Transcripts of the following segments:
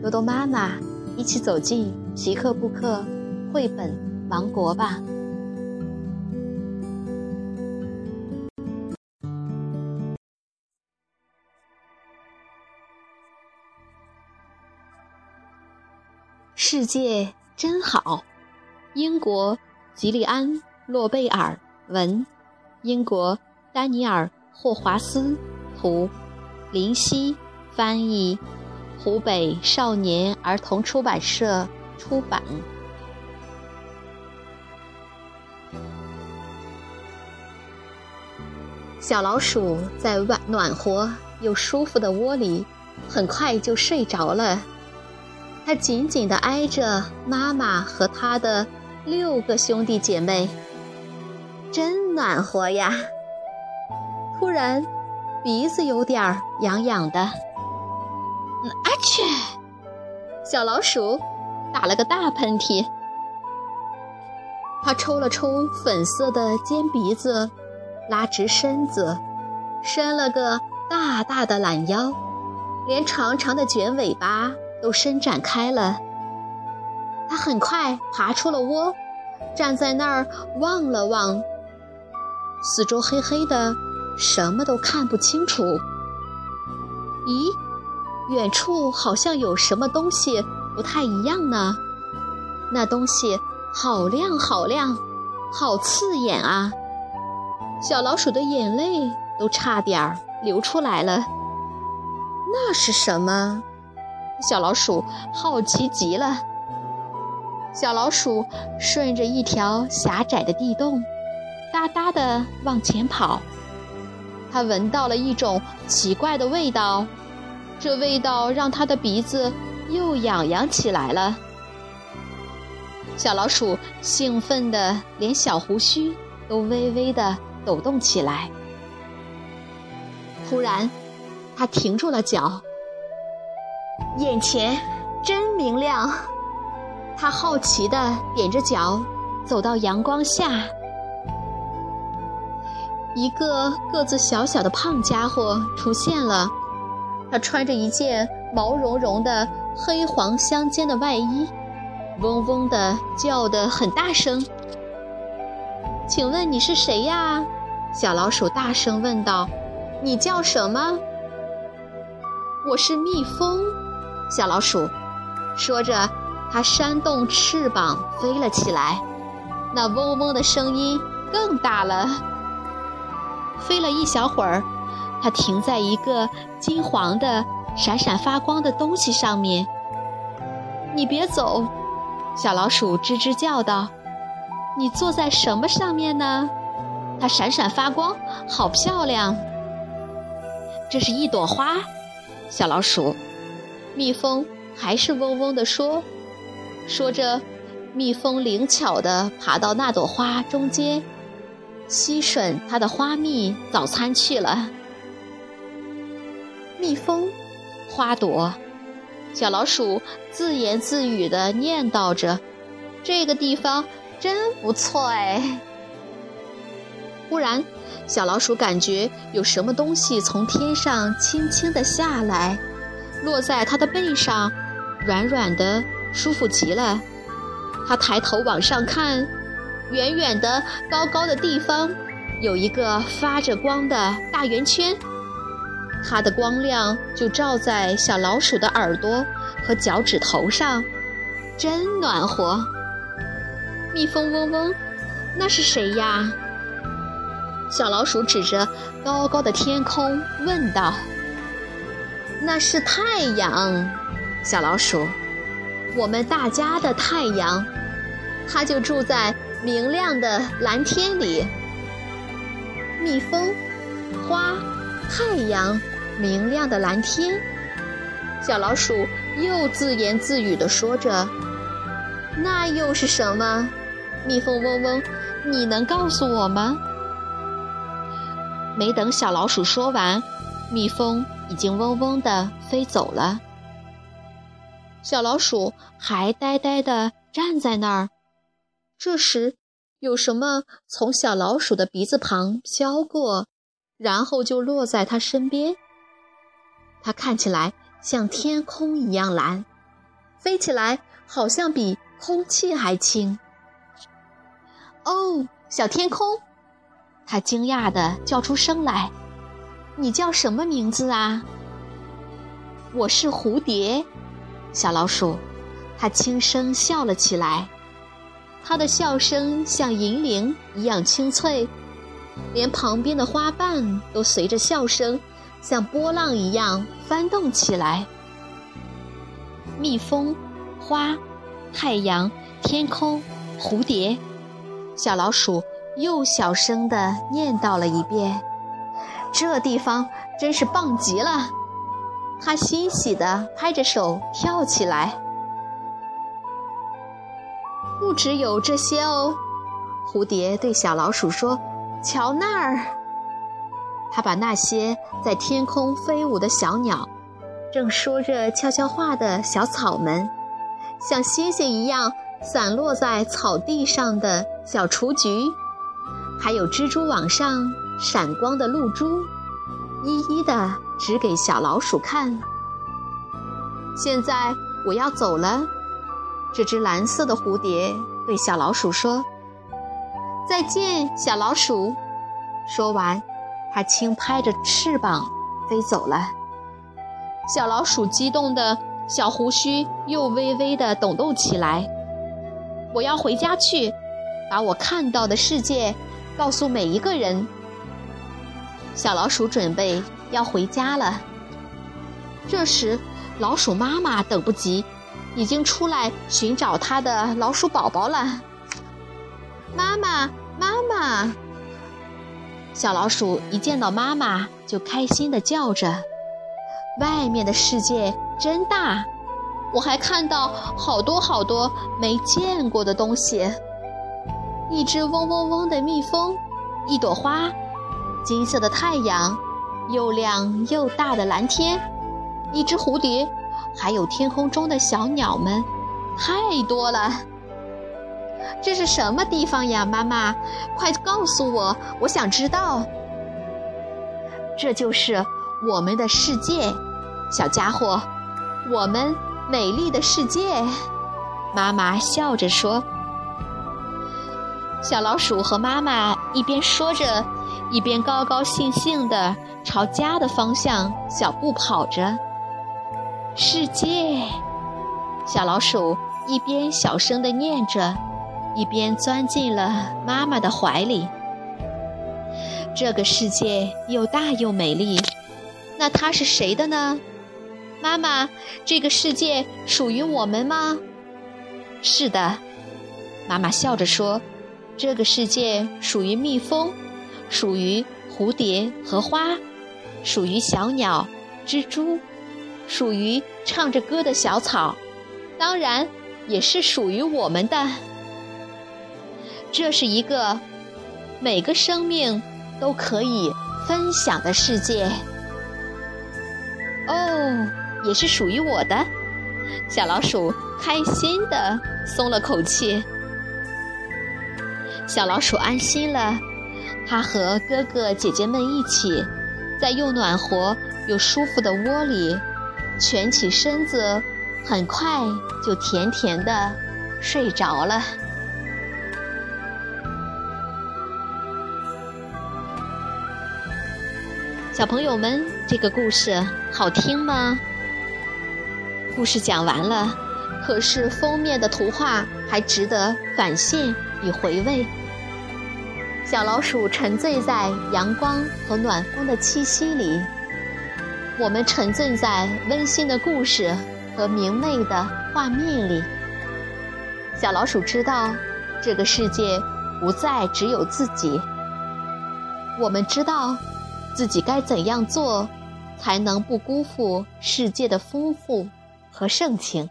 多多妈妈一起走进皮克布克绘本王国吧。世界真好，英国吉利安·诺贝尔文，英国丹尼尔·霍华斯图，林夕。翻译，湖北少年儿童出版社出版。小老鼠在暖暖和又舒服的窝里，很快就睡着了。它紧紧地挨着妈妈和它的六个兄弟姐妹，真暖和呀！突然，鼻子有点痒痒的。阿去！小老鼠打了个大喷嚏，它抽了抽粉色的尖鼻子，拉直身子，伸了个大大的懒腰，连长长的卷尾巴都伸展开了。它很快爬出了窝，站在那儿望了望，四周黑黑的，什么都看不清楚。咦？远处好像有什么东西不太一样呢，那东西好亮好亮，好刺眼啊！小老鼠的眼泪都差点儿流出来了。那是什么？小老鼠好奇极了。小老鼠顺着一条狭窄的地洞，哒哒地往前跑。它闻到了一种奇怪的味道。这味道让他的鼻子又痒痒起来了。小老鼠兴奋的连小胡须都微微的抖动起来。突然，它停住了脚，眼前真明亮。它好奇的踮着脚走到阳光下，一个个子小小的胖家伙出现了。他穿着一件毛茸茸的黑黄相间的外衣，嗡嗡的叫得很大声。请问你是谁呀？小老鼠大声问道。你叫什么？我是蜜蜂。小老鼠说着，它扇动翅膀飞了起来，那嗡嗡的声音更大了。飞了一小会儿。它停在一个金黄的、闪闪发光的东西上面。你别走，小老鼠吱吱叫道：“你坐在什么上面呢？它闪闪发光，好漂亮。”这是一朵花，小老鼠。蜜蜂还是嗡嗡地说。说着，蜜蜂灵巧地爬到那朵花中间，吸吮它的花蜜早餐去了。蜜蜂，花朵，小老鼠自言自语地念叨着：“这个地方真不错哎。”忽然，小老鼠感觉有什么东西从天上轻轻地下来，落在它的背上，软软的，舒服极了。它抬头往上看，远远的、高高的地方，有一个发着光的大圆圈。它的光亮就照在小老鼠的耳朵和脚趾头上，真暖和。蜜蜂嗡嗡，那是谁呀？小老鼠指着高高的天空问道：“那是太阳。”小老鼠，我们大家的太阳，它就住在明亮的蓝天里。蜜蜂，花。太阳，明亮的蓝天，小老鼠又自言自语地说着：“那又是什么？蜜蜂嗡嗡，你能告诉我吗？”没等小老鼠说完，蜜蜂已经嗡嗡地飞走了。小老鼠还呆呆地站在那儿。这时，有什么从小老鼠的鼻子旁飘过，然后就落在它身边。它看起来像天空一样蓝，飞起来好像比空气还轻。哦，小天空！它惊讶地叫出声来：“你叫什么名字啊？”“我是蝴蝶。”小老鼠，它轻声笑了起来。它的笑声像银铃一样清脆，连旁边的花瓣都随着笑声像波浪一样翻动起来。蜜蜂、花、太阳、天空、蝴蝶，小老鼠又小声地念叨了一遍。这地方真是棒极了！它欣喜地拍着手跳起来。不只有这些哦，蝴蝶对小老鼠说：“瞧那儿！”它把那些在天空飞舞的小鸟，正说着悄悄话的小草们，像星星一样散落在草地上的小雏菊，还有蜘蛛网上闪光的露珠，一一的指给小老鼠看。现在我要走了。这只蓝色的蝴蝶对小老鼠说：“再见，小老鼠。”说完，它轻拍着翅膀飞走了。小老鼠激动的小胡须又微微的抖动起来。我要回家去，把我看到的世界告诉每一个人。小老鼠准备要回家了。这时，老鼠妈妈等不及。已经出来寻找它的老鼠宝宝了。妈妈，妈妈！小老鼠一见到妈妈就开心地叫着。外面的世界真大，我还看到好多好多没见过的东西。一只嗡嗡嗡的蜜蜂，一朵花，金色的太阳，又亮又大的蓝天，一只蝴蝶。还有天空中的小鸟们，太多了。这是什么地方呀，妈妈？快告诉我，我想知道。这就是我们的世界，小家伙，我们美丽的世界。妈妈笑着说。小老鼠和妈妈一边说着，一边高高兴兴地朝家的方向小步跑着。世界，小老鼠一边小声地念着，一边钻进了妈妈的怀里。这个世界又大又美丽，那它是谁的呢？妈妈，这个世界属于我们吗？是的，妈妈笑着说：“这个世界属于蜜蜂，属于蝴蝶和花，属于小鸟、蜘蛛。”属于唱着歌的小草，当然也是属于我们的。这是一个每个生命都可以分享的世界。哦，也是属于我的。小老鼠开心地松了口气。小老鼠安心了，它和哥哥姐姐们一起，在又暖和又舒服的窝里。蜷起身子，很快就甜甜的睡着了。小朋友们，这个故事好听吗？故事讲完了，可是封面的图画还值得返现与回味。小老鼠沉醉在阳光和暖风的气息里。我们沉醉在温馨的故事和明媚的画面里。小老鼠知道，这个世界不再只有自己。我们知道，自己该怎样做，才能不辜负世界的丰富和盛情。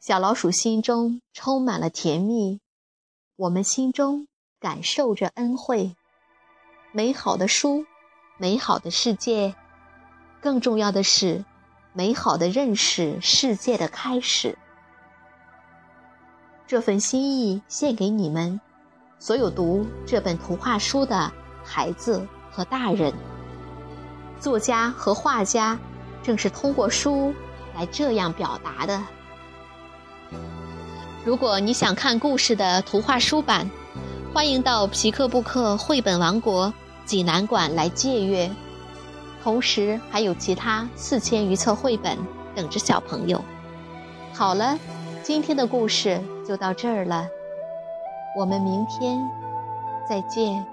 小老鼠心中充满了甜蜜，我们心中感受着恩惠。美好的书，美好的世界，更重要的是，美好的认识世界的开始。这份心意献给你们，所有读这本图画书的孩子和大人。作家和画家正是通过书来这样表达的。如果你想看故事的图画书版，欢迎到皮克布克绘本王国济南馆来借阅。同时还有其他四千余册绘本等着小朋友。好了，今天的故事就到这儿了，我们明天再见。